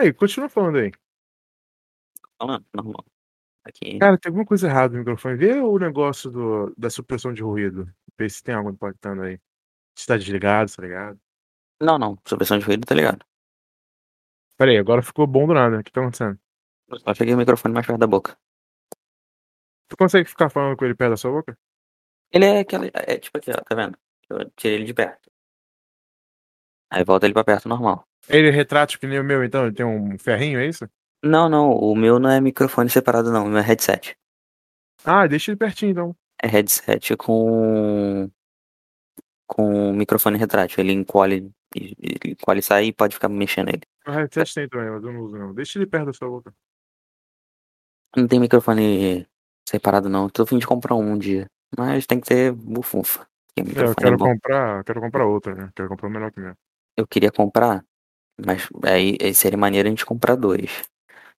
Aí, continua falando aí. Falando, normal. Aqui. Cara, tem alguma coisa errada no microfone. Vê o negócio do, da supressão de ruído. Vê se tem algo impactando aí. Se tá desligado, tá ligado? Não, não. Supressão de ruído, tá ligado? Pera aí, agora ficou bom do nada. O que tá acontecendo? Eu só peguei o microfone mais perto da boca. Tu consegue ficar falando com ele perto da sua boca? Ele é aquela. É tipo aqui, ó, tá vendo? Eu tirei ele de perto. Aí volta ele pra perto normal. Ele é retrátil que nem o meu, então? Ele tem um ferrinho, é isso? Não, não. O meu não é microfone separado, não. O meu é headset. Ah, deixa ele pertinho, então. É headset com. Com microfone retrátil. Ele encolhe. Ele encolhe e sai e pode ficar mexendo ele. O headset tem também, mas eu não uso não. Deixa ele perto da sua boca. Não tem microfone separado, não. Tô a fim de comprar um, um dia. Mas tem que ter bufunfa. É, eu é quero bom. comprar, quero comprar outra, né? Quero comprar um melhor que o meu. Eu queria comprar, mas aí aí seria maneiro a gente comprar dois.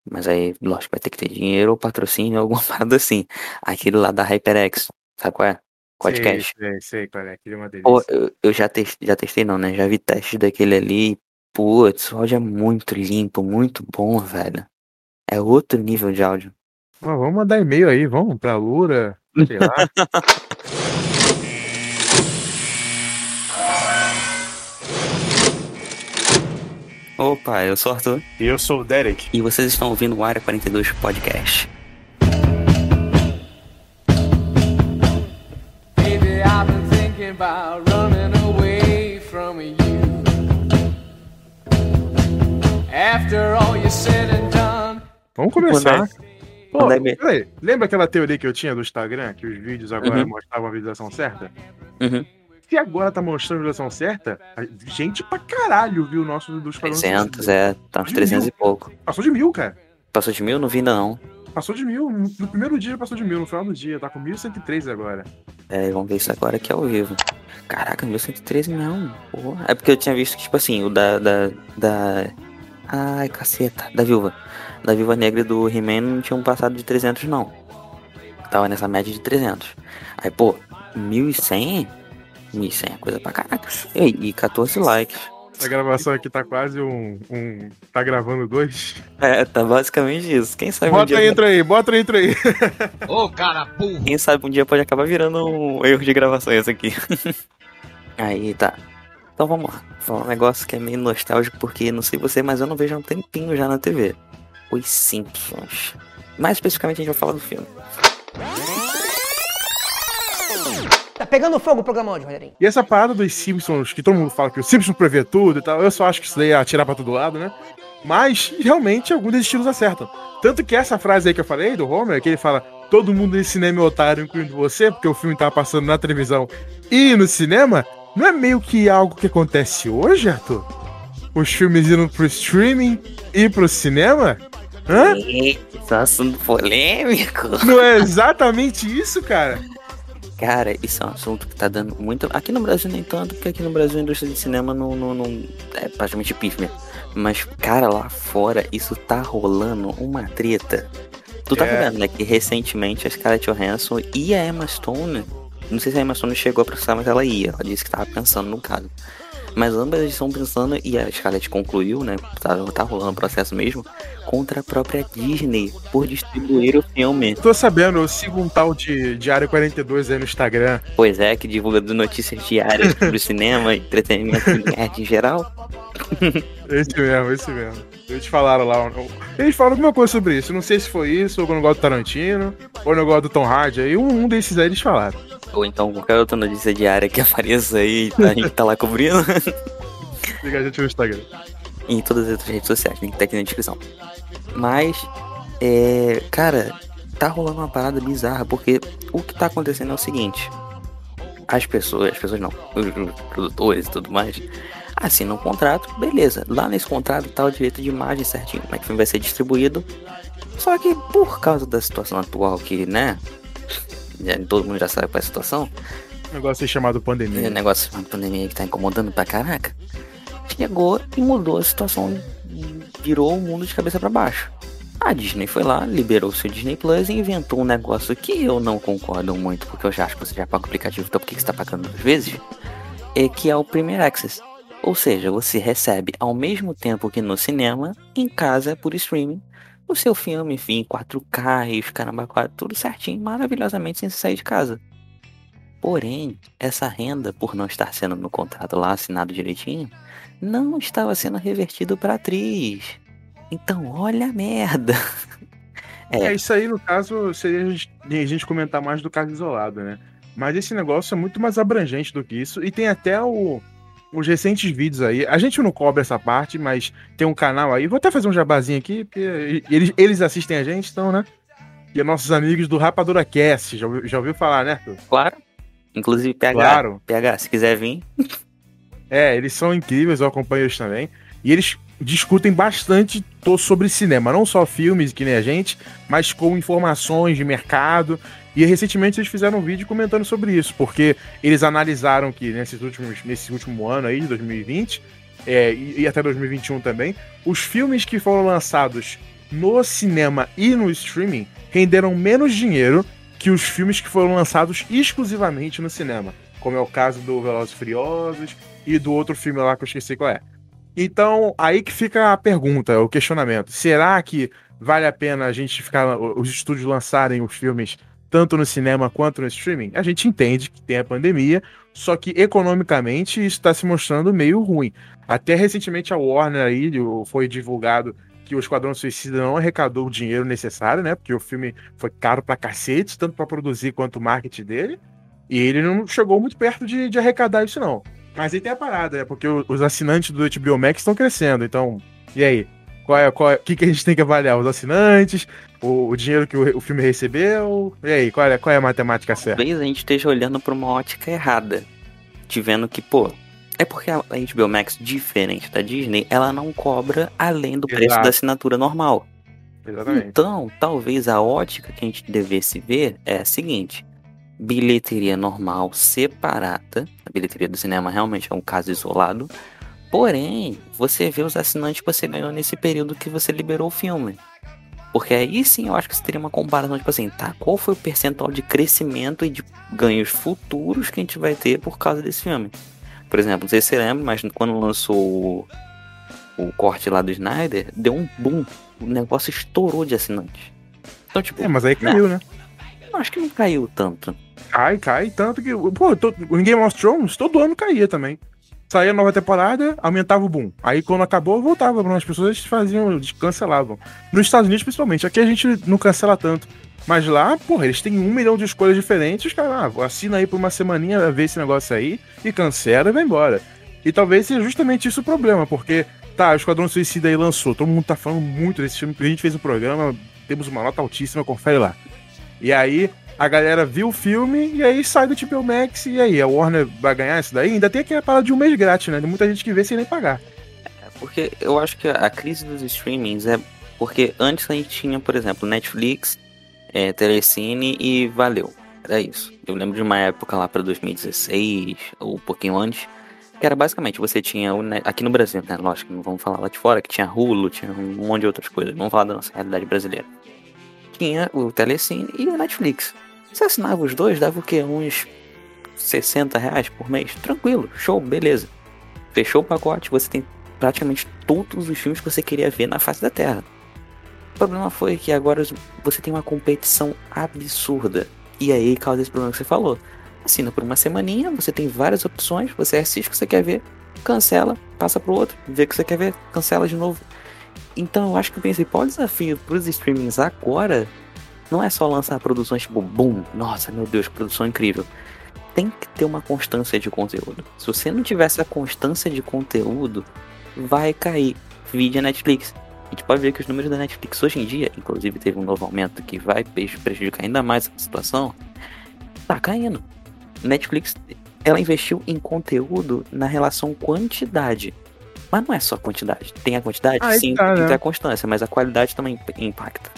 Mas aí, lógico, vai ter que ter dinheiro ou patrocínio, alguma parada assim. Aquele lá da HyperX, sabe qual é? Podcast. Sei, sei, cara. Aquele é uma delícia. Pô, eu, eu já testei, já testei não, né? Já vi testes daquele ali. Putz, o áudio é muito limpo, muito bom, velho. É outro nível de áudio. Vamos mandar e-mail aí, vamos pra Lura, sei lá. Opa, eu sou o Arthur. e eu sou o Derek. E vocês estão ouvindo o Área 42 Podcast. Baby, I've been thinking about running away from you. After all you said and done, Vamos começar. Mandar- Pô, e-mail. peraí, lembra aquela teoria que eu tinha do Instagram, que os vídeos agora Uhum. mostravam a visualização certa? Uhum. Se agora tá mostrando a visualização certa, gente pra caralho viu o nosso dos Esquadrão 300, Suicida. é, tá uns 300 e pouco. Passou de mil, cara. Passou de mil? Não vi ainda não. Passou de mil. No primeiro dia passou de mil, no final do dia. Tá com 1.103 agora. É, vamos ver isso agora aqui ao vivo. Caraca, 1113 não. Porra. É porque eu tinha visto que, tipo assim, o da. da, da... Ai, caceta. Da viúva. Da viúva negra e do He-Man não tinham passado de 300, não. Tava nessa média de 300. Aí, pô, 1100? 1100 é coisa pra caraca. E, e 14 likes. A gravação aqui tá quase um. um tá gravando dois. É, tá basicamente isso. Quem sabe um Bota dia. a intro aí, bota a intro aí. Ô, cara burro! Quem sabe um dia pode acabar virando um erro de gravação esse aqui. Aí tá. Então vamos lá. Vou falar um negócio que é meio nostálgico, porque não sei você, mas eu não vejo há um tempinho já na TV. Os Simpsons. Mais especificamente a gente vai falar do filme. Tá pegando fogo o programa hoje, Rogerinho. E essa parada dos Simpsons, que todo mundo fala que o Simpsons prevê tudo e tal, eu só acho que isso daí é atirar pra todo lado, né? Mas, realmente, alguns desses estilos acertam. Tanto que essa frase aí que eu falei, do Homer, que ele fala todo mundo nesse cinema é otário, incluindo você, porque o filme tava passando na televisão e no cinema, não é meio que algo que acontece hoje, Arthur? Os filmes indo pro streaming e pro cinema? Hã? Eita, assunto polêmico. Não é exatamente isso, cara? Cara, isso é um assunto que tá dando muito. Aqui no Brasil nem tanto, porque aqui no Brasil a indústria de cinema não, não, não- é praticamente pífia. Mas, cara, lá fora isso tá rolando uma treta. Tu tá É. vendo, né? Que recentemente a Scarlett Johansson e a Emma Stone. Não sei se a Emma Stone chegou a processar, mas ela ia. Ela disse que tava pensando no caso. Mas ambas estão pensando, e a Scarlett concluiu, né? Tá, tá rolando processo mesmo, contra a própria Disney por distribuir o filme. Tô sabendo, eu sigo um tal de, Área 42 aí no Instagram. Pois é, que divulga notícias diárias sobre cinema, entretenimento e nerd em geral. Esse mesmo, esse mesmo. Eles falaram lá. Eles falaram alguma coisa sobre isso. Não sei se foi isso, ou eu não gosto do Tarantino, ou eu não gosto do Tom Hardy. Aí um, um desses aí eles falaram. Ou então qualquer outra notícia diária que apareça aí, a gente tá lá cobrindo. Liga a gente no Instagram. em todas as outras redes sociais, link tá aqui na descrição. Mas, é, cara, tá rolando uma parada bizarra, porque o que tá acontecendo é o seguinte: as pessoas, as pessoas não, os, os produtores e tudo mais, assinam um contrato, beleza. Lá nesse contrato tá o direito de imagem certinho, como é que o filme vai ser distribuído. Só que por causa da situação atual, que, né, todo mundo já sabe qual é a situação, negócio chamado pandemia. negócio de uma pandemia que tá incomodando pra caraca, chegou e mudou a situação, virou o mundo de cabeça pra baixo. A Disney foi lá, liberou o seu Disney Plus e inventou um negócio que eu não concordo muito, porque eu já acho que você já paga o aplicativo, então por que que você tá pagando duas vezes? É que é o Premier Access. Ou seja, você recebe ao mesmo tempo que no cinema, em casa por streaming, o seu filme, enfim, 4K e os caramba, tudo certinho, maravilhosamente sem sair de casa. Porém, essa renda, por não estar sendo no contrato lá assinado direitinho, não estava sendo revertido para atriz. Então, olha a merda. É. É, isso aí, no caso, seria a gente, a gente comentar mais do caso isolado, né? Mas esse negócio é muito mais abrangente do que isso. E tem até o, os recentes vídeos aí. A gente não cobre essa parte, mas tem um canal aí. Vou até fazer um jabazinho aqui, porque eles, eles assistem a gente, então, né? E é nossos amigos do Rapadura Cast. Já, ouviu- já ouviu falar, né, Arthur? claro. Inclusive, PH, Claro. PH, se quiser vir, É, eles são incríveis, eu acompanho eles também. E eles discutem bastante sobre cinema, não só filmes, que nem a gente, mas com informações de mercado. E recentemente eles fizeram um vídeo comentando sobre isso, porque eles analisaram que nesses últimos, nesse último ano aí, de 2020, é, e, e até 2021 também, os filmes que foram lançados no cinema e no streaming renderam menos dinheiro que os filmes que foram lançados exclusivamente no cinema. Como é o caso do Velozes e e do outro filme lá que eu esqueci qual é. Então, aí que fica a pergunta, o questionamento. Será que vale a pena a gente ficar, os estúdios lançarem os filmes tanto no cinema quanto no streaming? A gente entende que tem a pandemia, só que economicamente isso está se mostrando meio ruim. Até recentemente a Warner aí foi divulgado que o Esquadrão Suicida não arrecadou o dinheiro necessário, né? Porque o filme foi caro pra cacete, tanto pra produzir quanto o marketing dele. E ele não chegou muito perto de, de arrecadar isso, não. Mas aí tem a parada, né? Porque os assinantes do HBO Max estão crescendo. Então, e aí? Qual é, qual é, o que, que a gente tem que avaliar? Os assinantes? O, o dinheiro que o, o filme recebeu? E aí, qual é, qual é a matemática certa? talvez a gente esteja olhando para uma ótica errada. Te vendo que, pô, é porque a a HBO Max, diferente da Disney, ela não cobra além do preço Exato. da assinatura normal. Exatamente. Então, talvez a ótica que a gente devesse ver é a seguinte: bilheteria normal separada. A bilheteria do cinema realmente é um caso isolado. Porém, você vê os assinantes que você ganhou nesse período que você liberou o filme. Porque aí sim eu acho que você teria uma comparação, tipo assim, tá, qual foi o percentual de crescimento e de ganhos futuros que a gente vai ter por causa desse filme? Por exemplo, não sei se você lembra, mas quando lançou o, o corte lá do Snyder, deu um boom. O negócio estourou de assinantes. Então, tipo, É, mas aí caiu, né? eu acho que não caiu tanto. Cai, cai, tanto que. Pô, to- em Game of Thrones, todo ano caía também. Saía nova temporada, aumentava o boom. Aí quando acabou, voltava, as pessoas faziam, cancelavam. Nos Estados Unidos, principalmente. Aqui a gente não cancela tanto. Mas lá, porra, eles têm um milhão de escolhas diferentes. Os caras, ah, assina aí por uma semaninha, vê esse negócio aí, e cancela e vai embora. E talvez seja justamente isso o problema, porque, tá, o Esquadrão Suicida aí lançou, todo mundo tá falando muito desse filme, a gente fez um programa, temos uma nota altíssima, confere lá. E aí, a galera viu o filme e aí sai do HBO Max e aí, a Warner vai ganhar isso daí? Ainda tem aquela parada de um mês grátis, né? Tem muita gente que vê sem nem pagar. Porque eu acho que a crise dos streamings é porque antes a gente tinha, por exemplo, Netflix, é, Telecine e valeu. Era isso. Eu lembro de uma época lá pra 2016, ou um pouquinho antes, que era basicamente você tinha aqui no Brasil, né? Lógico, não vamos falar lá de fora, que tinha Hulu, tinha um monte de outras coisas. Vamos falar da nossa realidade brasileira. Tinha o Telecine e o Netflix. Você assinava os dois, dava o quê? Uns 60 reais por mês? Tranquilo, show, beleza. Fechou o pacote, você tem praticamente todos os filmes que você queria ver na face da Terra. O problema foi que agora você tem uma competição absurda. E aí causa esse problema que você falou. Assina por uma semaninha, você tem várias opções, você assiste o que você quer ver, cancela, passa pro outro, vê o que você quer ver, cancela de novo. Então eu acho que o principal desafio pros streamings agora não é só lançar produções tipo, boom, nossa, meu Deus, produção incrível. Tem que ter uma constância de conteúdo. Se você não tiver essa constância de conteúdo, vai cair. Vídeo a Netflix. A gente pode ver que os números da Netflix hoje em dia, inclusive teve um novo aumento que vai prejudicar ainda mais a situação, tá caindo. Netflix, ela investiu em conteúdo na relação quantidade. Mas não é só quantidade. Tem a quantidade, Aí sim, tá, tem né? a constância, mas a qualidade também impacta.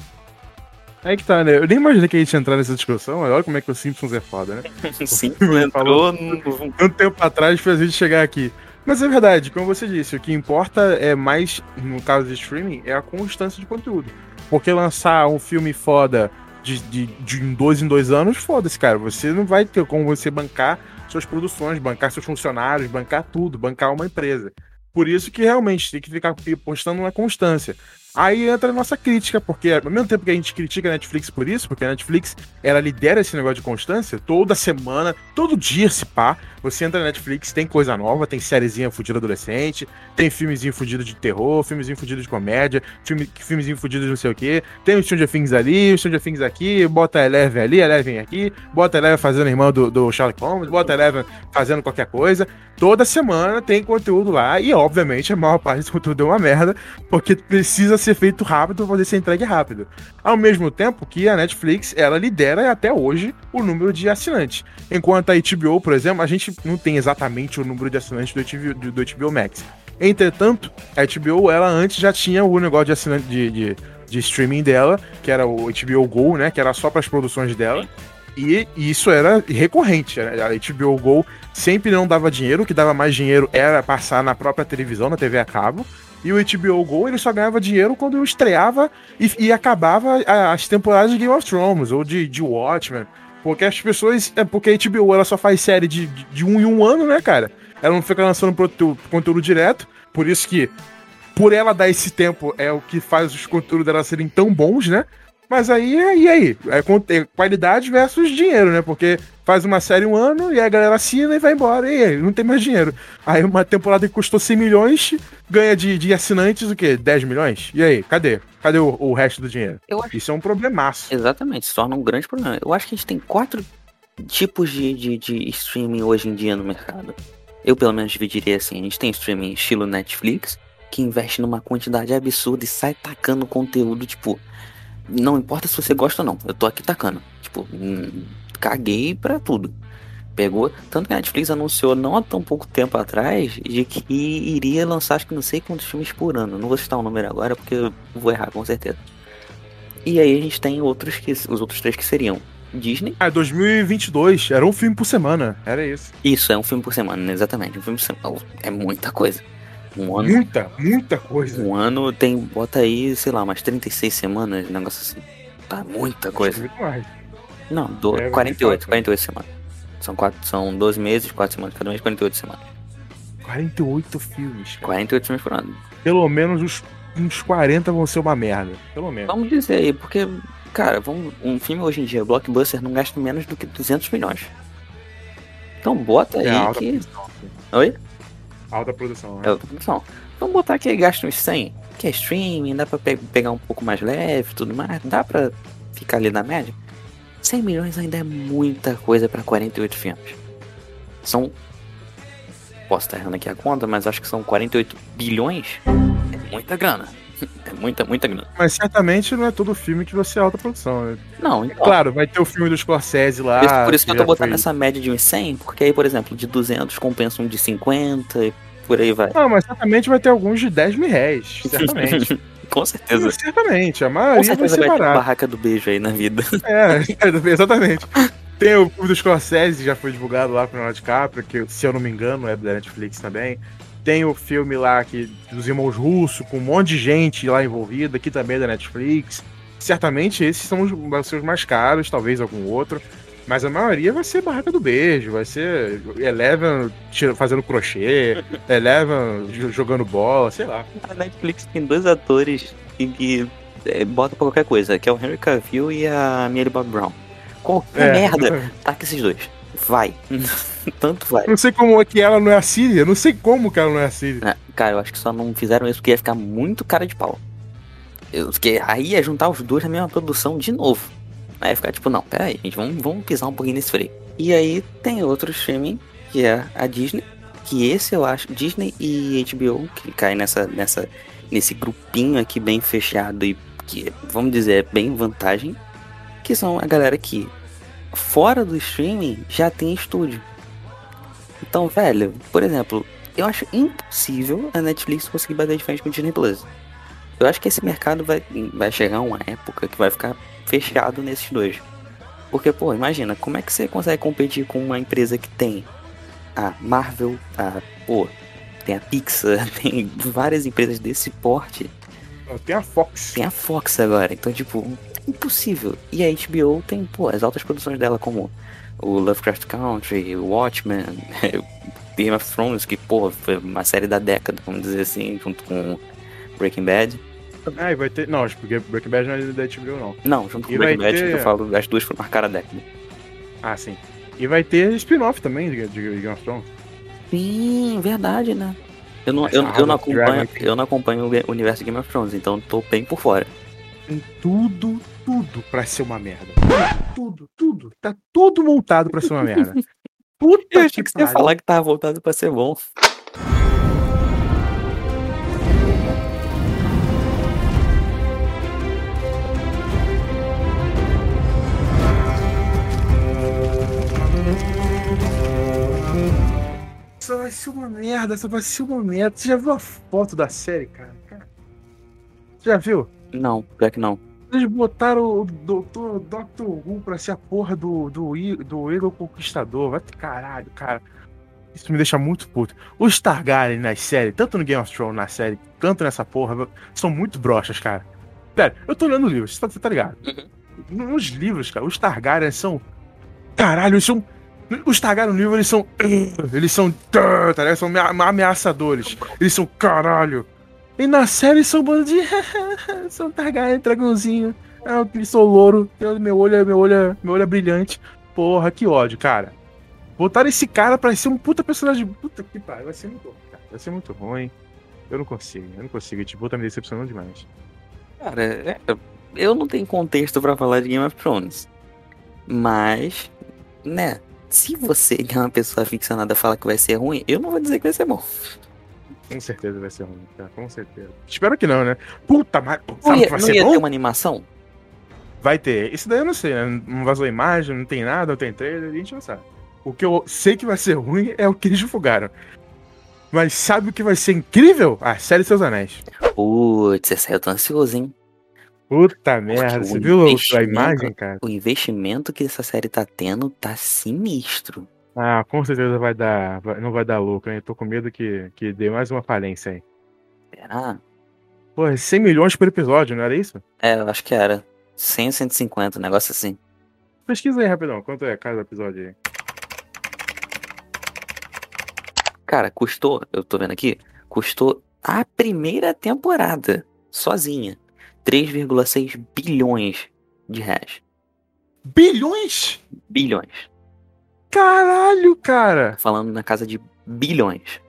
Aí que tá, né? Eu nem imaginei que a gente ia entrar nessa discussão, olha como é que o Simpsons é foda, né? Sim, Falou. no... tanto tempo atrás pra gente chegar aqui. Mas é verdade, como você disse, o que importa é mais, no caso de streaming, é a constância de conteúdo. Porque lançar um filme foda de, de, de em dois em dois anos, foda-se, cara. Você não vai ter como você bancar suas produções, bancar seus funcionários, bancar tudo, bancar uma empresa. Por isso que realmente tem que ficar postando uma constância. Aí entra a nossa crítica, porque ao mesmo tempo que a gente critica a Netflix por isso, porque a Netflix ela lidera esse negócio de constância, toda semana, todo dia se pá, você entra na Netflix, tem coisa nova, tem sériezinha fudida adolescente, tem filmezinho fudido de terror, filmezinho fudido de comédia, filme, filmezinho fudido de não sei o que, tem o Stranger Things ali, o Stranger Things aqui, bota Eleven ali, Eleven aqui, bota Eleven fazendo irmã do, do Sherlock Holmes, bota Eleven fazendo qualquer coisa. Toda semana tem conteúdo lá, e obviamente a maior parte do conteúdo é uma merda, porque precisa ser feito rápido para poder ser entregue rápido. Ao mesmo tempo que a Netflix, ela lidera até hoje o número de assinantes. Enquanto a HBO, por exemplo, a gente não tem exatamente o número de assinantes do HBO, do, do HBO Max. Entretanto, a HBO, ela antes já tinha o negócio de assinante de, de, de streaming dela, que era o HBO Go, né? Que era só para as produções dela. E isso era recorrente. né? A HBO Go sempre não dava dinheiro, o que dava mais dinheiro era passar na própria televisão, na TV a cabo. E o HBO Go ele só ganhava dinheiro quando estreava e, e acabava as temporadas de Game of Thrones ou de, de Watchmen. Porque as pessoas. É porque a HBO ela só faz série de, de, de um em um ano, né, cara? Ela não fica lançando protu- conteúdo direto. Por isso que, por ela dar esse tempo, é o que faz os conteúdos dela serem tão bons, né? Mas aí, e aí? É, é qualidade versus dinheiro, né? Porque faz uma série um ano e aí a galera assina e vai embora. E aí, não tem mais dinheiro. Aí uma temporada que custou 100 milhões ganha de, de assinantes o quê? 10 milhões? E aí? Cadê? Cadê o, o resto do dinheiro? Acho Isso é um problemaço. Exatamente, se torna um grande problema. Eu acho que a gente tem quatro tipos de, de, de streaming hoje em dia no mercado. Eu, pelo menos, dividiria assim: a gente tem streaming estilo Netflix, que investe numa quantidade absurda e sai tacando conteúdo, tipo, não importa se você gosta ou não, eu tô aqui tacando. Tipo, hum, caguei pra tudo. Pegou. Tanto que a Netflix anunciou não há tão pouco tempo atrás de que iria lançar acho que não sei quantos filmes por ano. Não vou citar o número agora porque eu vou errar com certeza. E aí a gente tem outros que. Os outros três que seriam Disney. Ah, 2022, era um filme por semana. Era isso. Isso, é um filme por semana, exatamente. Um filme por semana. É muita coisa. Um ano. Muita, muita coisa. Um ano tem. Bota aí, sei lá, umas 36 semanas, negócio assim. Tá muita coisa. Muito mais. Não, do, É, 48, de fato. 48 semanas. São, quatro, são 12 meses, 4 semanas, cada mês 48 semanas. 48 filmes, cara. 48 filmes por ano. Pelo menos uns, uns 40 vão ser uma merda. Pelo menos. Vamos dizer aí, porque, cara, vamos, um filme hoje em dia, blockbuster, não gasta menos do que 200 milhões. Então bota aí É alta que. produção. Oi? Alta produção, né? Outra produção. Vamos botar que gasta uns 100, que é streaming, dá pra pe- pegar um pouco mais leve tudo mais, dá pra ficar ali na média. 100 milhões ainda é muita coisa pra 48 filmes. São. Posso estar errando aqui a conta, mas acho que são 48 bilhões. É muita grana. É muita, muita grana. Mas certamente não é todo filme que vai ser alta produção. Né? Não, então. Claro, vai ter o filme do Scorsese lá. Por isso, por isso que eu tô botando foi- essa média de uns 100, porque aí, por exemplo, de 200 compensa um de 50 e por aí vai. Não, mas certamente vai ter alguns de 10 mil reais. Certamente. Com certeza. certamente. A Com maioria vai certeza ser vai ter uma barato. barraca do beijo aí na vida. É, exatamente. Tem o filme do Scorsese, já foi divulgado lá com o Leonardo DiCaprio, que se eu não me engano é da Netflix também. Tem o filme lá que, dos irmãos russos, com um monte de gente lá envolvida, que também é da Netflix. Certamente esses são os, vão ser os mais caros, talvez algum outro. Mas a maioria vai ser Barraca do Beijo, vai ser Eleven fazendo crochê, Eleven jo- jogando bola, sei lá. A Netflix tem dois atores que, que é, bota pra qualquer coisa, que é o Henry Cavill e a Millie Bob Brown. Qualquer É, merda, taca esses dois. Vai. Tanto vai. Não sei como é que ela não é a Síria, não sei como que ela não é a Síria. Ah, Cara, eu acho que só não fizeram isso porque ia ficar muito cara de pau. Eu, porque aí ia juntar os dois na mesma produção de novo. Aí ia ficar tipo, não, pera aí, gente, vamos, vamos pisar um pouquinho nesse freio. E aí tem outro streaming, que é a Disney, que esse eu acho, Disney e HBO, que cai nessa, nessa, nesse grupinho aqui bem fechado e que, vamos dizer, é bem vantagem, que são a galera que, fora do streaming, já tem estúdio. Então, velho, por exemplo, eu acho impossível a Netflix conseguir bater de frente com o Disney Plus. Eu acho que esse mercado vai, vai chegar uma época que vai ficar fechado nesses dois. Porque, pô, imagina, como é que você consegue competir com uma empresa que tem a Marvel, a, pô, tem a Pixar, tem várias empresas desse porte, Tem a Fox. tem a Fox agora. Então, tipo, impossível. E a HBO tem, pô, as altas produções dela, como o Lovecraft Country, o Watchmen, Game of Thrones, que, pô, foi uma série da década, vamos dizer assim, junto com Breaking Bad. Ah, e vai ter. Não, acho que Breaking Bad não é da HBO, não. Não, junto com E Breaking Bad, ter- eu falo, as duas marcaram a década. Ah, sim. E vai ter spin-off também de, de Game of Thrones. Sim, verdade, né? Eu não, Essa eu, eu não acompanho, eu não acompanho o universo de Game of Thrones, então tô bem por fora. Tem tudo, tudo pra ser uma merda. Tudo, tudo. Tá tudo montado pra ser uma merda. Puta Eu achei que você ia falar que tava voltado pra ser bom. Essa vai ser uma merda, essa vai ser uma merda. Você já viu a foto da série? Cara, Você já viu? Não, pior que não. Eles botaram o Dr. Dr. Who pra ser a porra do, do, do Eagle Conquistador. Vai caralho, cara. Isso me deixa muito puto. Os Targaryen nas séries, tanto no Game of Thrones na série, tanto nessa porra, são muito broxas, cara. Sério, eu tô lendo livros, você tá, você tá ligado? Nos livros, cara, os Targaryen são. Caralho, eles são. Os Targaryen no livro, eles são. Eles são. Tá ligado? São amea- ameaçadores. Eles são caralho. E na série são um bando de. são Targaryen, dragãozinho. Ah, eu sou louro. eu- Meu olho, é- meu, olho, é- meu olho é brilhante. Porra, que ódio, cara. Botaram esse cara pra ser um puta personagem. Puta que pariu. Vai ser muito ruim, cara. Vai ser muito ruim. Eu não consigo, eu não consigo. Tipo, tá me decepcionando demais. Cara, é- eu não tenho contexto pra falar de Game of Thrones. Mas, né, se você que é uma pessoa aficionada fala que vai ser ruim, eu não vou dizer que vai ser bom. Com certeza vai ser ruim, cara. Com certeza. Espero que não, né? Puta, mas. Não Sabe ia, que vai não ser ia bom? ter uma animação? Vai ter. Esse daí eu não sei, né? Não vazou imagem, não tem nada, não tem trailer, a gente não sabe. O que eu sei que vai ser ruim é o que eles divulgaram. Mas sabe o que vai ser incrível? A série Seus Anéis. Putz, essa aí eu tô ansioso, hein? Puta merda, o você viu a imagem, cara? O investimento que essa série tá tendo tá sinistro. Ah, com certeza vai dar. vai- não vai dar lucro, hein? Eu tô com medo que, que dê mais uma falência aí. Será? Pô, 100 milhões por episódio, não era isso? É, eu acho que era. 100 ou 150, um negócio assim. Pesquisa aí rapidão, quanto é cada episódio aí? Cara, custou, eu tô vendo aqui, custou a primeira temporada, sozinha, 3,6 bilhões de reais. Bilhões? Bilhões. Caralho, cara! Falando na casa de bilhões.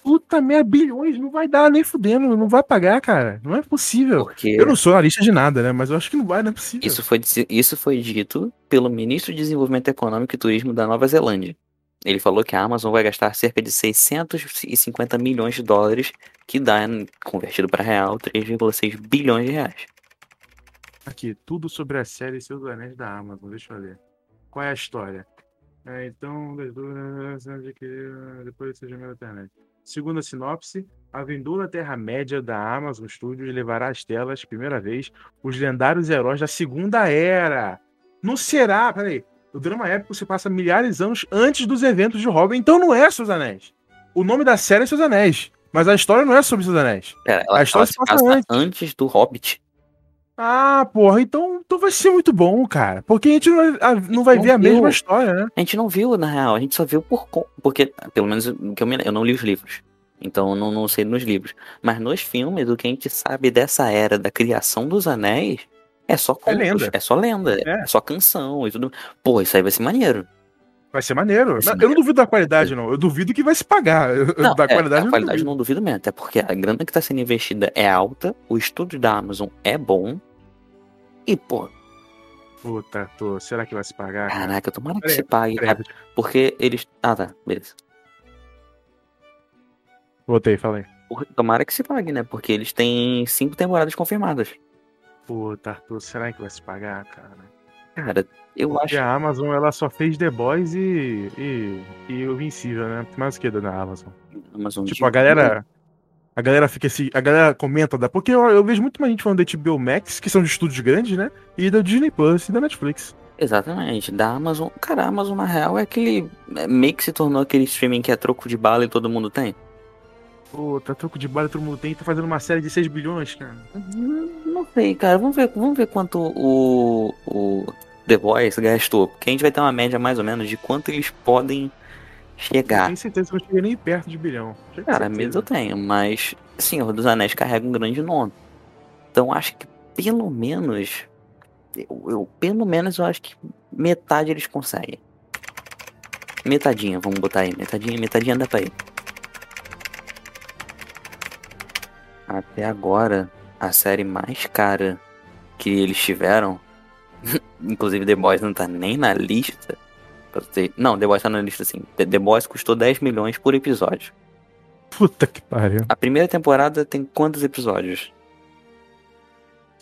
Puta merda, bilhões, não vai dar nem fudendo, não vai pagar, cara. Não é possível. Porque Eu não sou analista de nada, né? Mas eu acho que não vai, não é possível. isso foi, isso foi dito pelo ministro de Desenvolvimento Econômico e Turismo da Nova Zelândia. Ele falou que a Amazon vai gastar cerca de 650 milhões de dólares, que dá, convertido para real, 3,6 bilhões de reais. Aqui, tudo sobre a série Seus Anéis da Amazon, deixa eu ler. Qual é a história? É, então, das duas, depois seja minha internet. Segundo a sinopse, a Vindula Terra-média da Amazon Studios levará às telas, primeira vez, os lendários heróis da Segunda Era. Não será, peraí. O drama épico se passa milhares de anos antes dos eventos de Robin, então não é Seus Anéis. O nome da série é Seus Anéis, mas a história não é sobre Seus Anéis. Pera, ela, A história se se passa passa antes. antes do Hobbit. Ah, porra, então, então vai ser muito bom, cara. Porque a gente não vai, a- não vai Não ver a viu. mesma história, né? A gente não viu, na real, a gente só viu por porque, pelo menos que eu, me, eu não li os livros. Então eu não, não sei nos livros. Mas nos filmes, o que a gente sabe dessa era da criação dos anéis é só contos, lenda. é só lenda, É. é. só canção e tudo. Pô, isso aí vai ser maneiro. Vai ser maneiro. Vai ser eu não duvido da qualidade, não. Eu duvido que vai se pagar. Não, da é, qualidade, qualidade não não duvido mesmo, até porque a grana que tá sendo investida é alta, o estúdio da Amazon é bom. E, pô, duvido. Puta, tô. Será que vai se pagar? cara? caraca, tomara que se pague, cara, porque eles. Ah, tá, beleza. Voltei, falei. Tomara que se pague, né? Porque eles têm cinco temporadas confirmadas. Puta, Arthur, será que vai se pagar, cara? Cara, eu Porque acho. a Amazon, ela só fez The Boys e, e, e o Invencível, né? Mais o que da Amazon? Amazon Tipo, a galera. A galera fica assim. A galera comenta da. Porque eu, eu vejo muito mais gente falando da HBO Max, que são de estúdios grandes, né? E da Disney Plus e da Netflix. Exatamente, da Amazon. Cara, a Amazon na real é aquele. é, meio que se tornou aquele streaming que é troco de bala e todo mundo tem. Pô, tá troco de bala, todo mundo tem. Tá fazendo uma série de 6 bilhões, cara. Hum, não sei, cara. Vamos ver, vamos ver quanto o, o The Boys gastou. Porque a gente vai ter uma média mais ou menos de quanto eles podem chegar. Tenho certeza que eu não cheguei nem perto de bilhão. Tenho Cara, medo eu tenho, mas Senhor dos Anéis carrega um grande nome. Então acho que pelo menos. Eu, eu- pelo menos eu acho que metade eles conseguem. Metadinha, vamos botar aí. Metadinha, metadinha dá pra ir. Até agora, a série mais cara que eles tiveram. inclusive The Boys não tá nem na lista. você- Não, The Boys tá na lista sim. The, The Boys custou 10 milhões por episódio. Puta que pariu. A primeira temporada tem quantos episódios?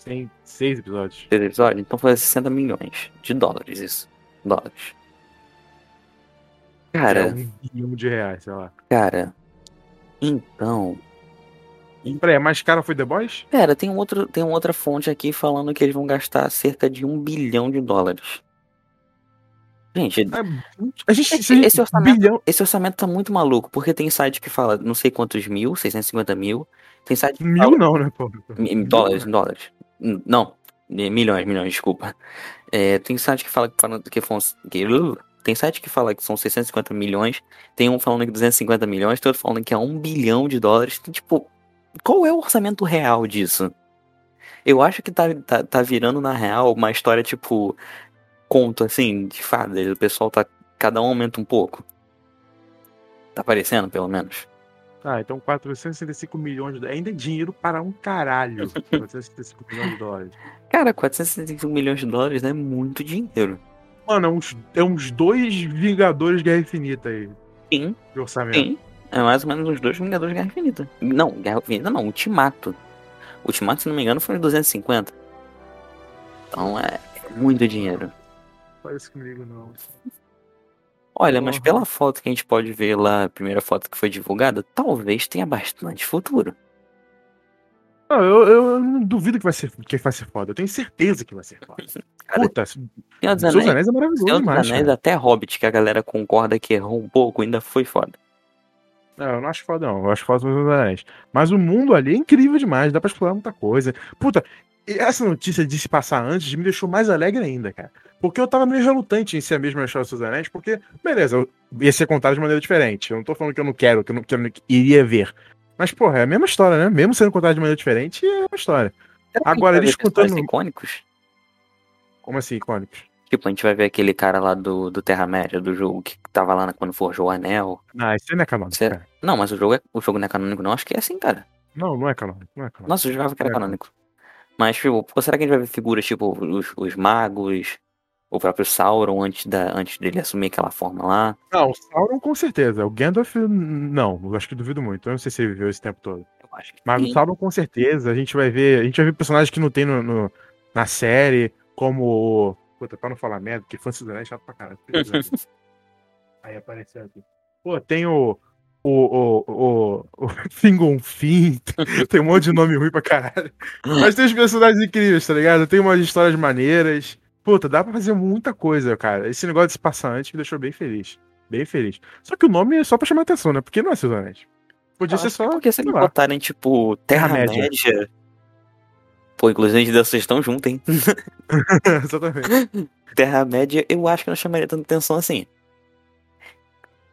Tem seis episódios. Seis episódios? Então foi 60 milhões de dólares isso. Dólares. É Cara, um bilhão de reais, sei lá. cara. Então. Peraí, a mais cara foi The Boys? Pera, tem, um outro, tem uma outra fonte aqui falando que eles vão gastar cerca de um bilhão de dólares. Gente, É, a gente, Esse- gente- esse orçamento- bilhão. esse orçamento tá muito maluco, porque tem site que fala não sei quantos mil, 650 mil. Tem site que Mil fala, não, né, pô? Dólares, em dólares. Não, milhões, milhões, desculpa. É, tem site que fala que, que, que uh, tem site que fala que são 650 milhões, tem um falando que 250 milhões, tem outro falando que é um bilhão de dólares. Tem, tipo, qual é o orçamento real disso? Eu acho que tá, tá, tá virando, na real, uma história tipo conto assim, de fadas. O pessoal tá. Cada um aumenta um pouco. Tá aparecendo, pelo menos. Ah, então 465 milhões de dólares. Ainda é dinheiro para um caralho. 465 milhões de dólares. Cara, 465 milhões de dólares é muito dinheiro. Mano, é uns, é uns dois Vingadores Guerra Infinita aí. Sim. De orçamento. Sim. É mais ou menos uns dois Vingadores Guerra Infinita. Não, Guerra Infinita não, Ultimato. Ultimato, se não me engano, foi uns 250. Então é muito dinheiro. Parece comigo, não. Olha, mas Porra. pela foto que a gente pode ver lá, a primeira foto que foi divulgada, talvez tenha bastante futuro. Não, eu, eu, não duvido que vai, ser, que vai ser foda. Eu tenho certeza que vai ser foda. Cara, Puta, Senhor dos Anéis, Anéis é maravilhoso Senhor dos demais, Anéis cara. até Hobbit, que a galera concorda que errou um pouco, ainda foi foda. Não, eu não acho foda, não. Eu acho foda Seus Anéis. Mas o mundo ali é incrível demais. Dá pra explorar muita coisa. Puta, essa notícia de se passar antes me deixou mais alegre ainda, cara. Porque eu tava meio relutante em ser a mesma história dos Anéis, porque, beleza, eu ia ser contado de maneira diferente. Eu não tô falando que eu não quero, que eu não, que eu não iria ver. Mas, porra, é a mesma história, né? Mesmo sendo contado de maneira diferente, é uma história. Agora, eles contando- icônicos? Como assim, icônicos? Tipo, a gente vai ver aquele cara lá do, do Terra-média, do jogo, que tava lá quando forjou o anel. Ah, isso aí não é canônico, Será? cara. Não, mas o jogo, é, o jogo não é canônico, não. Acho que é assim, cara. Não, não é canônico. Não é canônico. Nossa, eu jurava que era É. canônico. Mas, tipo, será que a gente vai ver figuras tipo os, os magos, o próprio Sauron antes, da, antes dele assumir aquela forma lá? Não, o Sauron com certeza. O Gandalf, não. Eu acho que duvido muito. Eu não sei se ele viveu esse tempo todo. Eu acho que Mas sim. o Sauron com certeza. A gente vai ver. A gente vai ver personagens que não tem no, no- na série, como. Puta, pra não falar merda, porque Francis Anéis é chato pra caralho. Aí apareceu aqui. Pô, tem o. O, o, o, o Fingonfin, tem um monte de nome ruim pra caralho. Mas tem os personagens incríveis, tá ligado? Tem umas histórias maneiras. Puta, dá pra fazer muita coisa, cara. Esse negócio de se passar antes me deixou bem feliz. Bem feliz. Só que o nome é só pra chamar atenção, né? Porque não é Seus Anéis. Podia Eu ser só. Porque se botarem, tipo, Terra-média. Terra-média. Pô, inclusive a gente vocês estão juntos, hein? Exatamente. Terra-média, eu acho que não chamaria tanta atenção assim.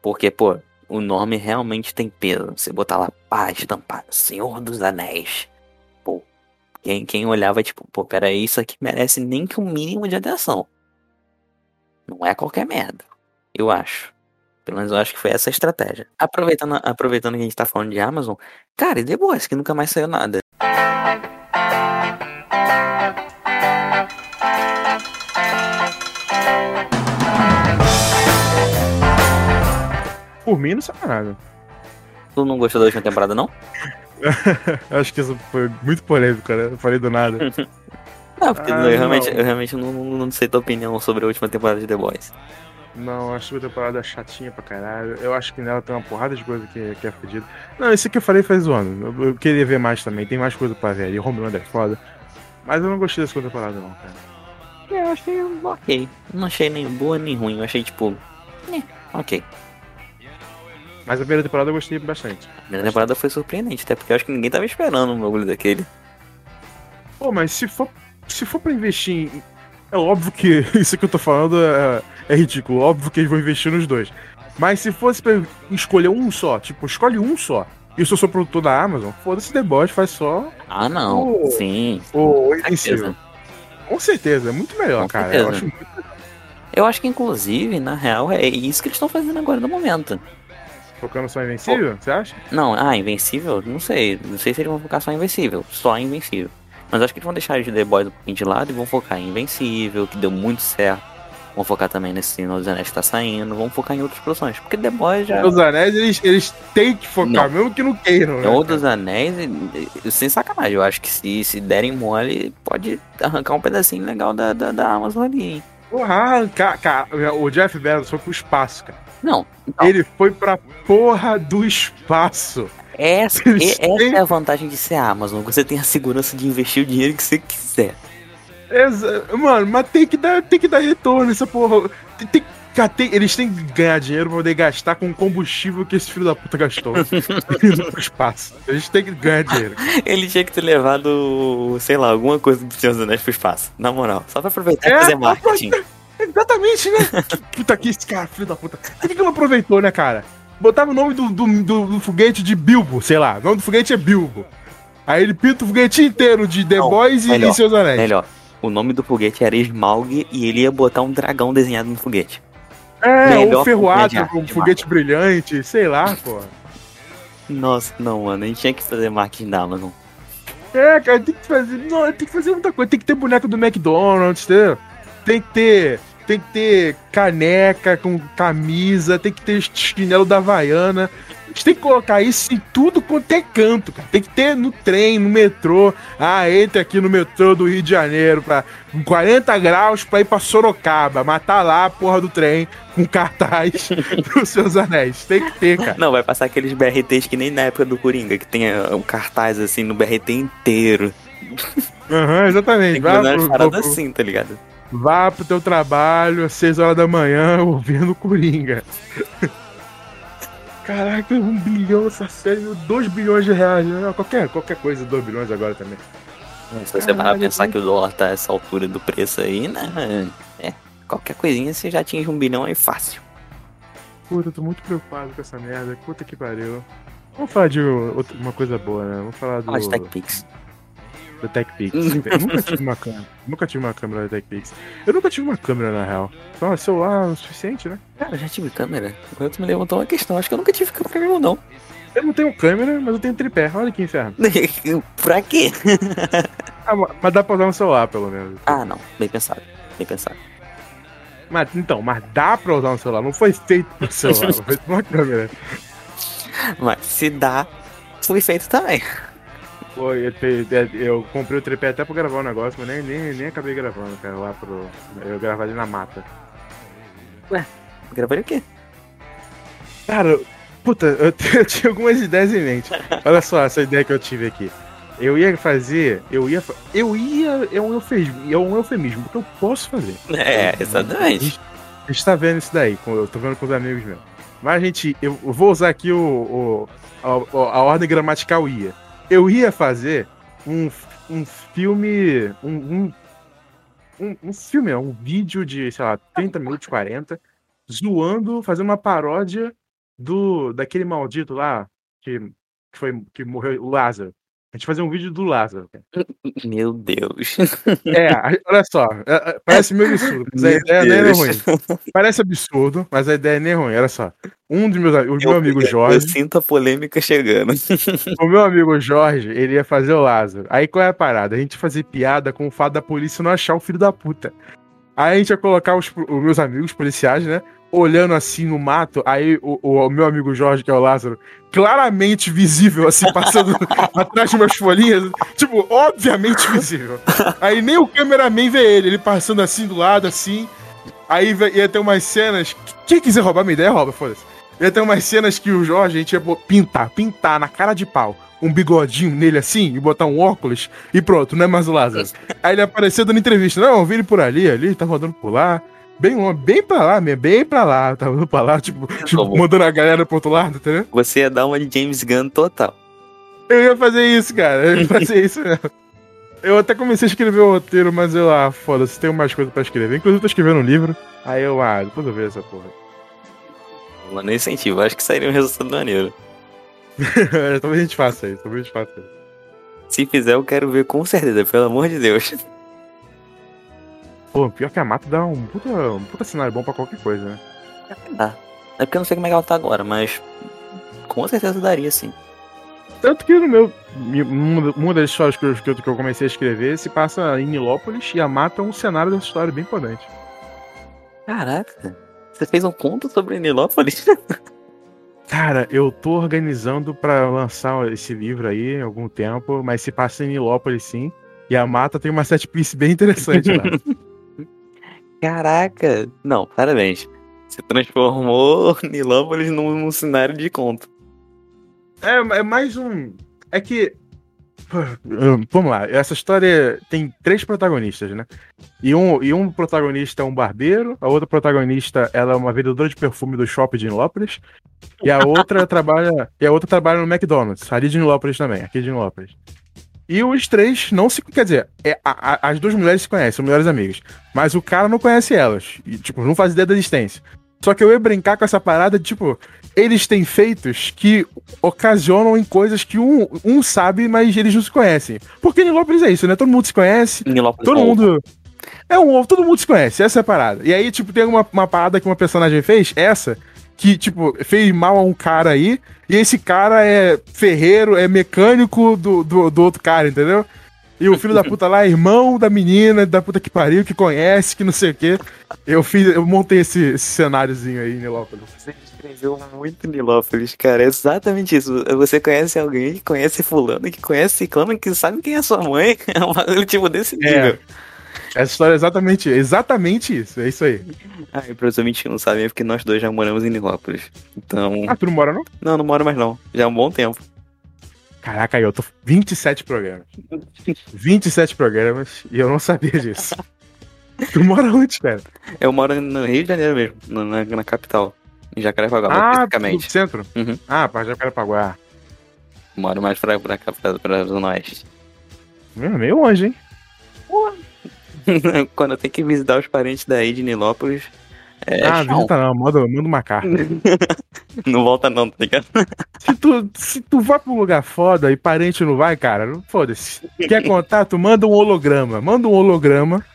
Porque, pô, o nome realmente tem peso. Você botar lá, pá, estampado, Senhor dos Anéis. Pô, quem, quem olhava, tipo, pô, peraí, isso aqui merece nem que um mínimo de atenção. Não é qualquer merda. Eu acho. Pelo menos eu acho que foi essa a estratégia. Aproveitando, aproveitando que a gente tá falando de Amazon, cara, e The Boys, que nunca mais saiu nada. Por mim, não nada. Tu não gostou da última temporada, não? Acho que isso foi muito polêmico, né? Eu falei do nada. Não, porque Ah, eu, realmente, não. eu realmente não, não, sei tua opinião sobre a última temporada de The Boys. Não, acho a temporada chatinha pra caralho. Eu acho que nela tem uma porrada de coisa que, que é fodida. Não, isso que eu falei faz zoando. Eu, eu queria ver mais também. Tem mais coisa pra ver ali. Homelander é foda. Mas eu não gostei da segunda temporada, não, cara. Eu achei ok. Não achei nem boa nem ruim. Eu achei tipo. É, ok. Mas a primeira temporada eu gostei bastante. A primeira temporada foi surpreendente, até porque eu acho que ninguém tava esperando um bagulho daquele. Pô, mas se for, se for pra investir em. É óbvio que isso que eu tô falando é, é ridículo. Óbvio que eles vão investir nos dois. Mas se fosse pra escolher um só, tipo, escolhe um só. E se eu sou produtor da Amazon, foda-se The Boys, faz só Ah, não. Pô. Sim. o certeza. Invencível. Com certeza, é muito melhor, Com cara. certeza. Eu acho muito Eu acho que, inclusive, na real, é isso que eles estão fazendo agora no momento. Focando só em Invencível, você acha? Não, ah, Invencível? Não sei. Não sei se eles vão focar só em Invencível. Só em Invencível. Mas acho que eles vão deixar de The Boys um pouquinho de lado e vão focar em Invencível, que deu muito certo. Vão focar também nesse Senhor dos Anéis que tá saindo. Vão focar em outras produções. Porque The Boys já. Os anéis, eles, eles têm que focar, Não. mesmo que não queiram, né? Senhor dos Anéis, sem sacanagem, eu acho que se, se derem mole, pode arrancar um pedacinho legal da, da, da Amazon ali, hein? Porra, cara, o Jeff Bezos foi pro espaço, cara. Não, então, Ele foi pra porra do espaço. essa, essa têm- é a vantagem de ser Amazon. Você tem a segurança de investir o dinheiro que você quiser. Exa- Mano, mas tem que dar, tem que dar retorno essa porra. Tem, tem- cara, tem- eles têm que ganhar dinheiro pra poder gastar com o combustível que esse filho da puta gastou pro espaço. Eles têm que ganhar dinheiro. Ele tinha que ter levado, sei lá, alguma coisa do Senhor dos Anéis pro espaço. Na moral, só pra aproveitar e É, fazer marketing. Exatamente, né? puta que esse cara, filho da puta. Por que, que não aproveitou, né, cara? Botava o nome do, do, do- do foguete de Bilbo, sei lá. O nome do foguete é Bilbo. Aí ele pinta o foguete inteiro de The Não, Boys e, melhor, e seus anéis. Melhor, o nome do foguete era Smaug e ele ia botar um dragão desenhado no foguete. É, Melhor ou ferroado, companhia de um foguete brilhante, sei lá, pô. Nossa, não, mano, a gente tinha que fazer marketing da Amazon. É, cara, tem que fazer. Não, tem que fazer muita coisa. Tem que ter boneco do McDonald's, entendeu? Tem que ter. Tem que ter caneca com camisa, tem que ter chinelo da Havaiana. A gente tem que colocar isso em tudo quanto é canto, cara. Tem que ter no trem, no metrô. Ah, entra aqui no metrô do Rio de Janeiro pra, com 40 graus pra ir pra Sorocaba. Matar lá a porra do trem com cartaz dos seus anéis. Tem que ter, cara. Não, vai passar aqueles BRTs que nem na época do Coringa, que tem ah, um cartaz assim no BRT inteiro. Aham, exatamente. Tem que umas pro- pro- assim, tá ligado? Vá pro teu trabalho às 6 horas da manhã ouvindo Coringa. Caraca, um bilhão essa série, 2 bilhões de reais. né? Qualquer, qualquer coisa, 2 bilhões agora também. Se você parar pensar que o dólar tá essa altura do preço aí, né? É, qualquer coisinha você já atinge um bilhão aí fácil. Puta, eu tô muito preocupado com essa merda. Puta que pariu. Vamos falar de outra- uma coisa boa, né? Vamos falar do, Fala de TechPix. Do TechPix. eu nunca tive uma câmera. Nunca tive uma câmera da TechPix. Eu nunca tive uma câmera, na real. Só celular é o suficiente, né? Cara, eu já tive câmera. Agora tu me levantou uma questão. Acho que eu nunca tive câmera não. Eu não tenho câmera, mas eu tenho tripé. Olha que inferno. pra quê? Ah, ma- mas dá pra usar no celular, pelo menos. Ah, não. Bem pensado. Bem pensado. Mas, então, mas dá pra usar no celular. Não foi feito pro celular, foi feito pra uma câmera. Mas se dá, foi feito também. Foi, eu, te- eu comprei o tripé até pra gravar o negócio, mas nem, nem, nem acabei gravando, cara, lá pro... Eu gravar ali na mata. Gravei o quê? Cara, puta, eu, eu tinha algumas ideias em mente. Olha só essa ideia que eu tive aqui. Eu ia fazer, eu ia, eu ia, é um eufemismo, é um eufemismo, porque eu posso fazer. É, exatamente. A gente tá vendo isso daí, eu tô vendo com os amigos meus. Mas a gente, eu vou usar aqui o, o- a, a ordem gramatical ia. Eu ia fazer um, um filme, um, um, um, filme, um vídeo de, sei lá, 30 minutos, 40, zoando, fazendo uma paródia do daquele maldito lá que, que foi que morreu, o Lázaro. A gente fazer um vídeo do Lázaro. cara. Meu Deus. É, olha só, é, é, parece meio absurdo, mas a Meu ideia nem é Deus. ruim. Parece absurdo, mas a ideia nem é ruim. Olha só. Um dos meus, o Eu- meu amigo Eu Jorge, sinto a polêmica chegando. o meu amigo Jorge, ele ia fazer o Lázaro. Aí qual é a parada? A gente ia fazer piada com o fato da polícia não achar o filho da puta. Aí a gente ia colocar os, os meus amigos policiais, né? Olhando assim no mato, aí o, o meu amigo Jorge, que é o Lázaro, claramente visível, assim, passando atrás de umas folhinhas, tipo, obviamente visível. Aí nem o cameraman vê ele, ele passando assim do lado, assim. Aí ia ter umas cenas. Quem quiser roubar minha ideia, rouba, foda-se. Ia ter umas cenas que o Jorge, a gente ia pintar, pintar na cara de pau. Um bigodinho nele assim, e botar um óculos, e pronto, não é mais o Lázaro. Aí ele apareceu dando entrevista. Não, eu vi ele por ali, ali, tá rodando por lá. Bem longe, bem pra lá mesmo, bem pra lá. Tá rodando pra lá, tipo, tipo, mandando a galera pro outro lado, entendeu? Você ia dar uma de James Gunn total. Eu ia fazer isso, cara. Eu ia fazer isso mesmo. eu até comecei a escrever o roteiro, mas eu, ah, foda-se, tenho mais coisa pra escrever. Inclusive, eu tô escrevendo um livro. Aí eu, ah, depois eu vejo essa porra. Mano, incentivo. Acho que sairia um resultado maneiro. talvez a gente faça isso, talvez a gente faça isso. Se fizer, eu quero ver com certeza, pelo amor de Deus. Pô, pior que a mata dá um puta, um puta cenário bom pra qualquer coisa, né? Dá. É porque eu não sei como é que ela tá agora, mas com certeza daria sim. Tanto que no meu. Uma das histórias que eu, que eu- comecei a escrever se passa em Nilópolis e a mata é um cenário dessa história bem importante. Caraca, você fez um conto sobre Nilópolis? Cara, eu tô organizando pra lançar esse livro aí há algum tempo, mas se passa em Nilópolis sim. E a mata tem uma set piece bem interessante lá. Caraca! Não, parabéns. Você transformou Nilópolis num, num cenário de conto. É, é mais um. É que. hum, Vamos lá, essa história tem três protagonistas, né? E um, e um protagonista é um barbeiro, a outra protagonista ela é uma vendedora de perfume do shopping de Nilópolis, e a outra trabalha. E a outra trabalha no McDonald's, ali de Nilópolis também, aqui de Nilópolis. E os três não se. Quer dizer, é, a- a- as duas mulheres se conhecem, são melhores amigas. Mas o cara não conhece elas. E, tipo, não faz ideia da existência. Só que eu ia brincar com essa parada de, tipo, eles têm feitos que ocasionam em coisas que um, um sabe, mas eles não se conhecem. Porque Nilópolis é isso, né? Todo mundo se conhece, Nilópolis todo é mundo. É um ovo, todo mundo se conhece, essa é a parada. E aí, tipo, tem uma, uma parada que uma personagem fez, essa, que, tipo, fez mal a um cara aí, e esse cara é ferreiro, é mecânico do, do, do outro cara, entendeu? E o filho da puta lá é irmão da menina, da puta que pariu, que conhece, que não sei o quê. Eu fiz, eu montei esse, esse cenáriozinho aí em Nilópolis. Você escreveu muito Nilópolis, cara. É exatamente isso. Você conhece alguém que conhece fulano, que conhece ciclano, que sabe quem é sua mãe. É um tipo desse nível. Essa história é exatamente, exatamente isso, é isso aí. Ah, e provavelmente que não sabem é porque nós dois já moramos em Nilópolis. Então. Ah, tu não mora não? Não, não moro mais não. Já há um bom tempo. Caraca, eu tô 27 programas. 27 programas e eu não sabia disso. tu mora onde, cara? Eu moro no Rio de Janeiro mesmo, na, na, capital. Em Jacarepaguá, Ah, no centro? Uhum. Ah, pra Jacarepaguá. Moro mais pra, pra pra, pra Zona Oeste. É meio longe, hein? Quando eu tenho que visitar os parentes daí de Nilópolis, é ah, chão. visita não, manda, manda uma carta. Não volta não, tá ligado? se, tu, se tu vai pra um lugar foda e parente não vai, cara, foda-se. Quer contato? Manda um holograma. Manda um holograma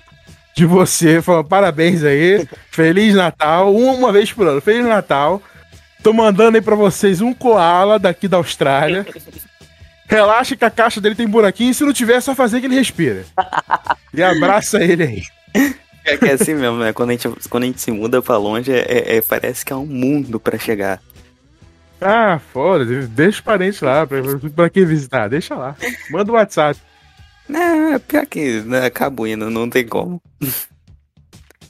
de você, fala parabéns aí, Feliz Natal, uma, uma vez por ano, Feliz Natal. Tô mandando aí pra vocês um koala daqui da Austrália. Relaxa que a caixa dele tem buraquinho, e se não tiver é só fazer que ele respira. E abraça ele aí. É que é assim mesmo, né? Quando a gente, quando a gente se muda pra longe, é, é- é- parece que é um mundo pra chegar. Ah, foda-se, deixa os parentes lá, pra, pra que visitar? Deixa lá. Manda o WhatsApp. É, pior que né, acabo indo, não tem como.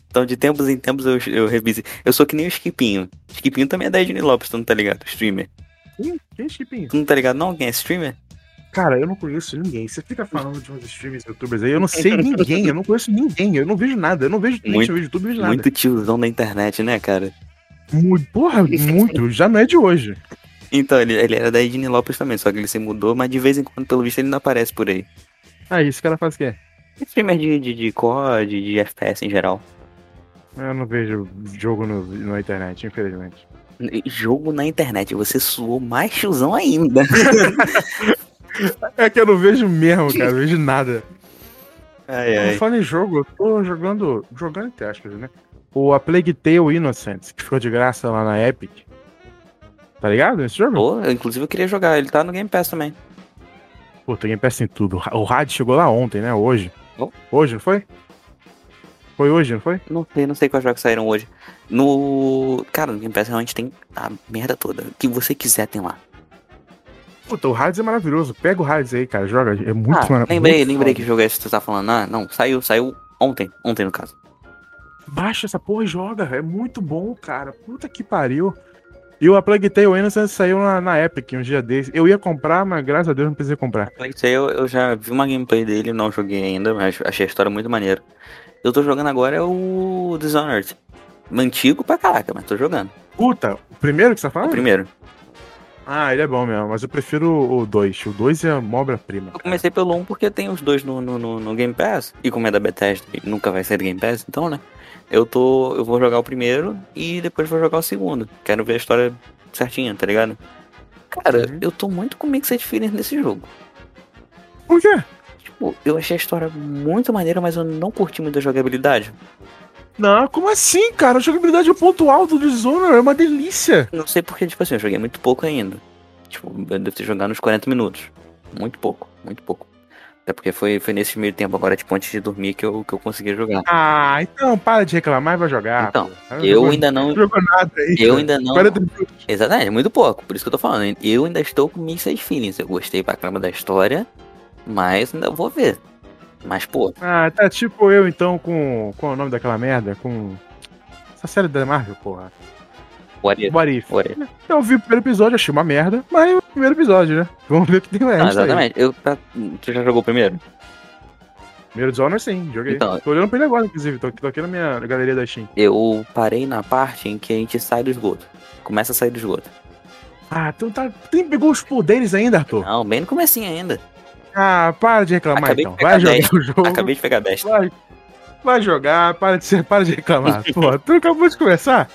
Então, de tempos em tempos, eu, eu revisito. Eu sou que nem o Skipinho. Skipinho também é da Edney Lopes, tu não tá ligado? Streamer. Ih, que chipinho? Tu não tá ligado não? Quem é streamer? Cara, eu não conheço ninguém. Você fica falando de uns streamers, youtubers aí, eu não sei ninguém, eu não conheço ninguém, eu não vejo nada, eu não vejo Twitch, Muito- eu vejo YouTube, eu vejo nada. Muito tiozão da internet, né, cara? Muito, porra, muito, já não é de hoje. Então, ele, ele era da Edney Lopes também, só que ele se mudou, mas de vez em quando, pelo visto, ele não aparece por aí. Ah, esse cara faz o quê? Streamer de, de, de COD, de FPS em geral. Eu não vejo jogo no, na internet, infelizmente. Jogo na internet, você suou mais tiozão ainda. É que eu não vejo mesmo, cara, eu não vejo nada. Ai, Eu ai. falo em jogo, eu tô jogando, jogando entre aspas, né? O A Plague Tale Innocence, que ficou de graça lá na Epic. Tá ligado esse jogo? Pô, eu, inclusive eu queria jogar, ele tá no Game Pass também. Puta, Game Pass em tudo. O Rad chegou lá ontem, né? Hoje. Oh. Hoje, não foi? Foi hoje, não foi? Não sei, não sei quais jogos saíram hoje. No. Cara, no Game Pass realmente tem a merda toda. O que você quiser tem lá. Puta, o Hades é maravilhoso. Pega o Hades aí, cara. Joga. É muito ah, mara- lembrei, lembrei que jogo é esse que tu tá falando. Ah, não, saiu, saiu ontem. Ontem, no caso. Baixa essa porra e joga. É muito bom, cara. Puta que pariu. E o A Plague Tale Innocence saiu na, na Epic um dia desse. Eu ia comprar, mas graças a Deus não precisei comprar. Isso aí eu, eu já vi uma gameplay dele, não joguei ainda, mas achei a história muito maneira. Eu tô jogando agora é o Dishonored. Antigo pra caraca, mas tô jogando. Puta, o primeiro que você tá O falando? primeiro. Ah, ele é bom mesmo, mas eu prefiro o 2. O 2 é uma obra-prima. Eu comecei pelo 1 porque tem os dois no, no, no- no Game Pass. E como é da Bethesda nunca vai sair do Game Pass, então, né? Eu tô. Eu vou jogar o primeiro e depois vou jogar o segundo. Quero ver a história certinha, tá ligado? Cara, Uhum. eu tô muito com Mixed Feelings nesse jogo. Por quê? Tipo, eu achei a história muito maneira, mas eu não curti muito a jogabilidade. Não, como assim, cara? A jogabilidade é o ponto alto do Dishonored, é uma delícia. Não sei porque, tipo assim, eu joguei muito pouco ainda. Tipo, eu devo ter jogado uns 40 minutos. Muito pouco, muito pouco. Até porque foi, foi nesse meio tempo agora, tipo, antes de dormir que eu, que eu consegui jogar. Ah, então para de reclamar e vai jogar. Então, pô. Eu jogou- ainda não. Não nada aí. Eu cara. ainda não. 40 minutos. Exatamente, muito pouco. Por isso que eu tô falando. Eu ainda estou com mixed feelings. Eu gostei pra caramba da história, mas ainda vou ver. Mas, pô, Ah, tá tipo eu então com. Qual é o nome daquela merda? Com. Essa série da Marvel, porra. what if? What If. What if? Eu vi o primeiro episódio, achei uma merda, mas é o primeiro episódio, né? Vamos ver o que tem mais. Não, exatamente. Eu, pra- Tu já jogou o primeiro? Primeiro Dishonored, sim, joguei. Então. Tô olhando pra ele agora, inclusive. Tô, tô aqui na minha galeria da Steam. Eu parei na parte em que a gente sai do esgoto. Começa a sair do esgoto. Ah, tu tá. Tu pegou os poderes ainda, Arthur? Não, bem no comecinho ainda. Ah, para de reclamar Acabei de então. pegar Vai jogar 10. o jogo. Acabei de pegar 10. Vai, vai jogar, para de, ser, para de reclamar. Pô, tu acabou de começar.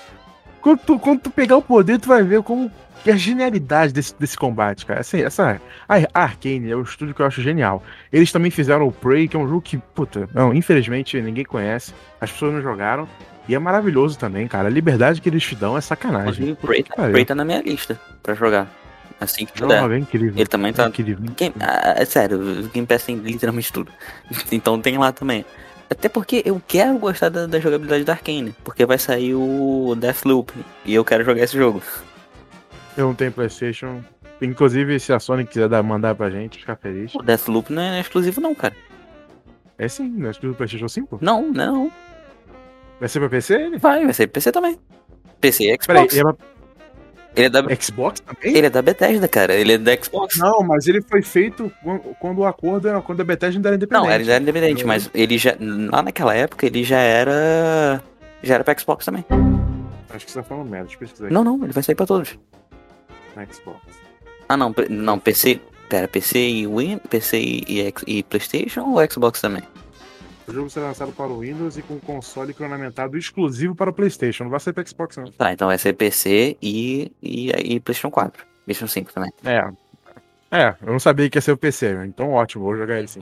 Quando tu, quando tu pegar o poder, tu vai ver como que a genialidade desse, desse combate, cara. Assim, essa, a, Arkane é o estúdio que eu acho genial. Eles também fizeram o Prey, que é um jogo que, puta, não, infelizmente ninguém conhece. As pessoas não jogaram. E é maravilhoso também, cara. A liberdade que eles te dão é sacanagem. Inclusive, o Prey, tá-. Prey tá na minha lista pra jogar. Assim que puder. é incrível. Ele também É tá. incrível. Game, ah, é sério, o Game Pass tem literalmente tudo. então tem lá também. Até porque eu quero gostar da, da jogabilidade da Arkane. Porque vai sair o Deathloop. E eu quero jogar esse jogo. Eu não tenho PlayStation. Inclusive, se a Sony quiser dar, mandar pra gente, ficar feliz. O Deathloop não é exclusivo não, cara. É sim, não é exclusivo do PlayStation 5? Não, não. Vai ser pra PC ele? Vai, vai ser PC também. PC e Peraí, Xbox. ele é pra Ele é da, Xbox também? ele é da Bethesda, cara. Ele é da Xbox. Não, mas ele foi feito quan- quando o acordo era quando a Bethesda ainda era independente. Não, ele era independente, mas ele já. Lá naquela época ele já era. Já era pra Xbox também. Acho que você tá falando merda, deixa eu pesquisar aqui Não, não, ele vai sair pra todos. na Xbox. Ah não, não, PC. Pera, PC e Win, PC e, e e Playstation ou Xbox também? O jogo será lançado para o Windows e com console cronometrado exclusivo para o PlayStation. Não vai sair pra Xbox, não. Tá, então vai ser PC e, e, e Playstation 4. Playstation 5 também. É. É, eu não sabia que ia ser o PC, então ótimo, vou jogar ele sim.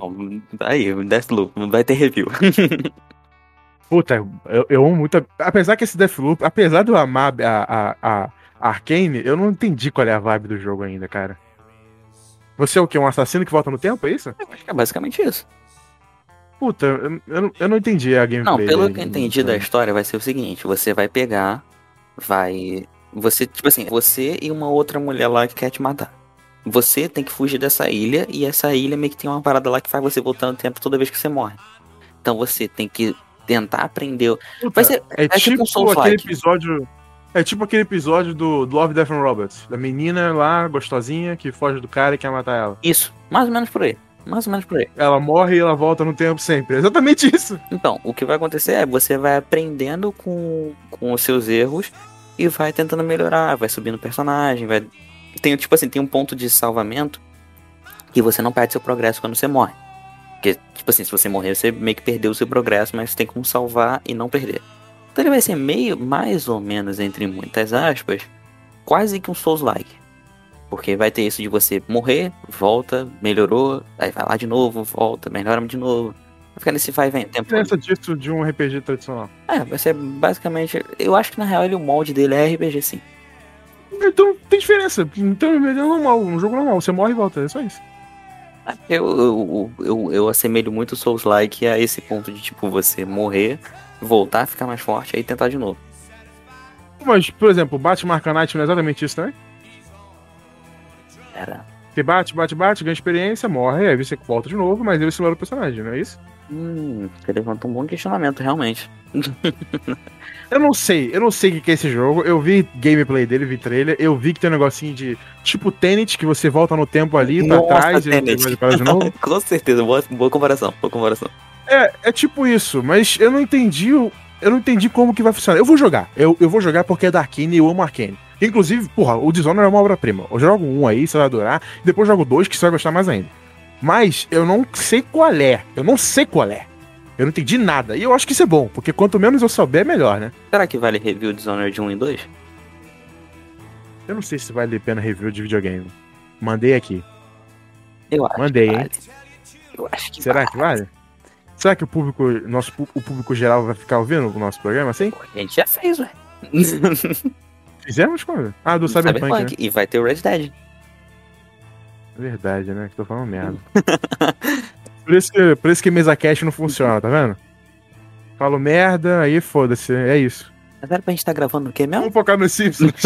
Aí, Deathloop, vai ter review. Puta, eu, eu amo muito. Apesar que esse Deathloop, apesar de eu amar a, a, a Arcane, eu não entendi qual é a vibe do jogo ainda, cara. Você é o quê? Um assassino que volta no tempo, é isso? Acho que é basicamente isso. Puta, eu, eu, não- entendi a gameplay. Não, pelo que eu entendi da história, vai ser o seguinte: você vai pegar, vai. Você, tipo assim, você e uma outra mulher lá que quer te matar. Você tem que fugir dessa ilha e essa ilha meio que tem uma parada lá que faz você voltar no tempo toda vez que você morre. Então você tem que tentar aprender. Puta, Vai ser, é é tipo tipo um aquele episódio. É tipo aquele episódio do, do Love, Death and Robots. Da menina lá, gostosinha, que foge do cara e quer matar ela. Isso, mais ou menos por aí. Mais ou menos por aí. Ela morre e ela volta no tempo sempre. É exatamente isso. Então, o que vai acontecer é você vai aprendendo com, com os seus erros e vai tentando melhorar, vai subindo personagem, vai. Tem, tipo assim, tem um ponto de salvamento que você não perde seu progresso quando você morre. Porque, tipo assim, se você morrer, você meio que perdeu o seu progresso, mas tem como salvar e não perder. Então ele vai ser meio, mais ou menos, entre muitas aspas, quase que um Souls-like. Porque vai ter isso de você morrer, volta, melhorou, aí vai lá de novo, volta, melhora de novo. Vai ficar nesse vai vem tempo diferença disso de um RPG tradicional? É, vai ser basicamente. Eu acho que na real ele, o molde dele é RPG sim. Então tem diferença. Então é normal, um jogo normal. Você morre e volta, é só isso. Eu, eu, eu, eu assemelho muito o Souls-like a esse ponto de tipo você morrer, voltar, ficar mais forte, aí tentar de novo. Mas, por exemplo, Batman Knight não é exatamente isso também? Era. Você bate, bate, bate, ganha experiência, morre, aí você volta de novo, mas aí você melhora o personagem, não é isso? Hum, você levantou um bom questionamento, realmente. Eu não sei, eu não sei o que é esse jogo. Eu vi gameplay dele, vi trailer, eu vi que tem um negocinho de tipo Tenet, que você volta no tempo ali pra Nossa, trás e aí Tenet. vai jogar de novo. Com certeza, boa, boa comparação, boa comparação. É, é tipo isso, mas eu não entendi o, Eu não entendi como que vai funcionar. Eu vou jogar. Eu, eu vou jogar porque é da Arkane e eu amo Arkane. Inclusive, porra, o Dishonored é uma obra-prima. Eu jogo um aí, você vai adorar. Depois jogo dois, que você vai gostar mais ainda. Mas eu não sei qual é. Eu não sei qual é. Eu não entendi nada. E eu acho que isso é bom, porque quanto menos eu souber, melhor, né? Será que vale review Dishonored 1 e 2? Eu não sei se vale a pena review de videogame. Mandei aqui. Eu acho Mandei, que hein? vale. Eu acho que Será que vale? Será que o público, nosso, o público geral vai ficar ouvindo o nosso programa assim? A gente já fez, ué. Fizemos quando? Ah, do Cyberpunk, né? E vai ter o Red Dead. Verdade, né? Que tô falando merda. por, isso que, por isso que mesa cash não funciona, tá vendo? Falo merda, aí foda-se, é isso. Mas era pra gente estar gravando o quê mesmo? Vamos focar nos Simpsons.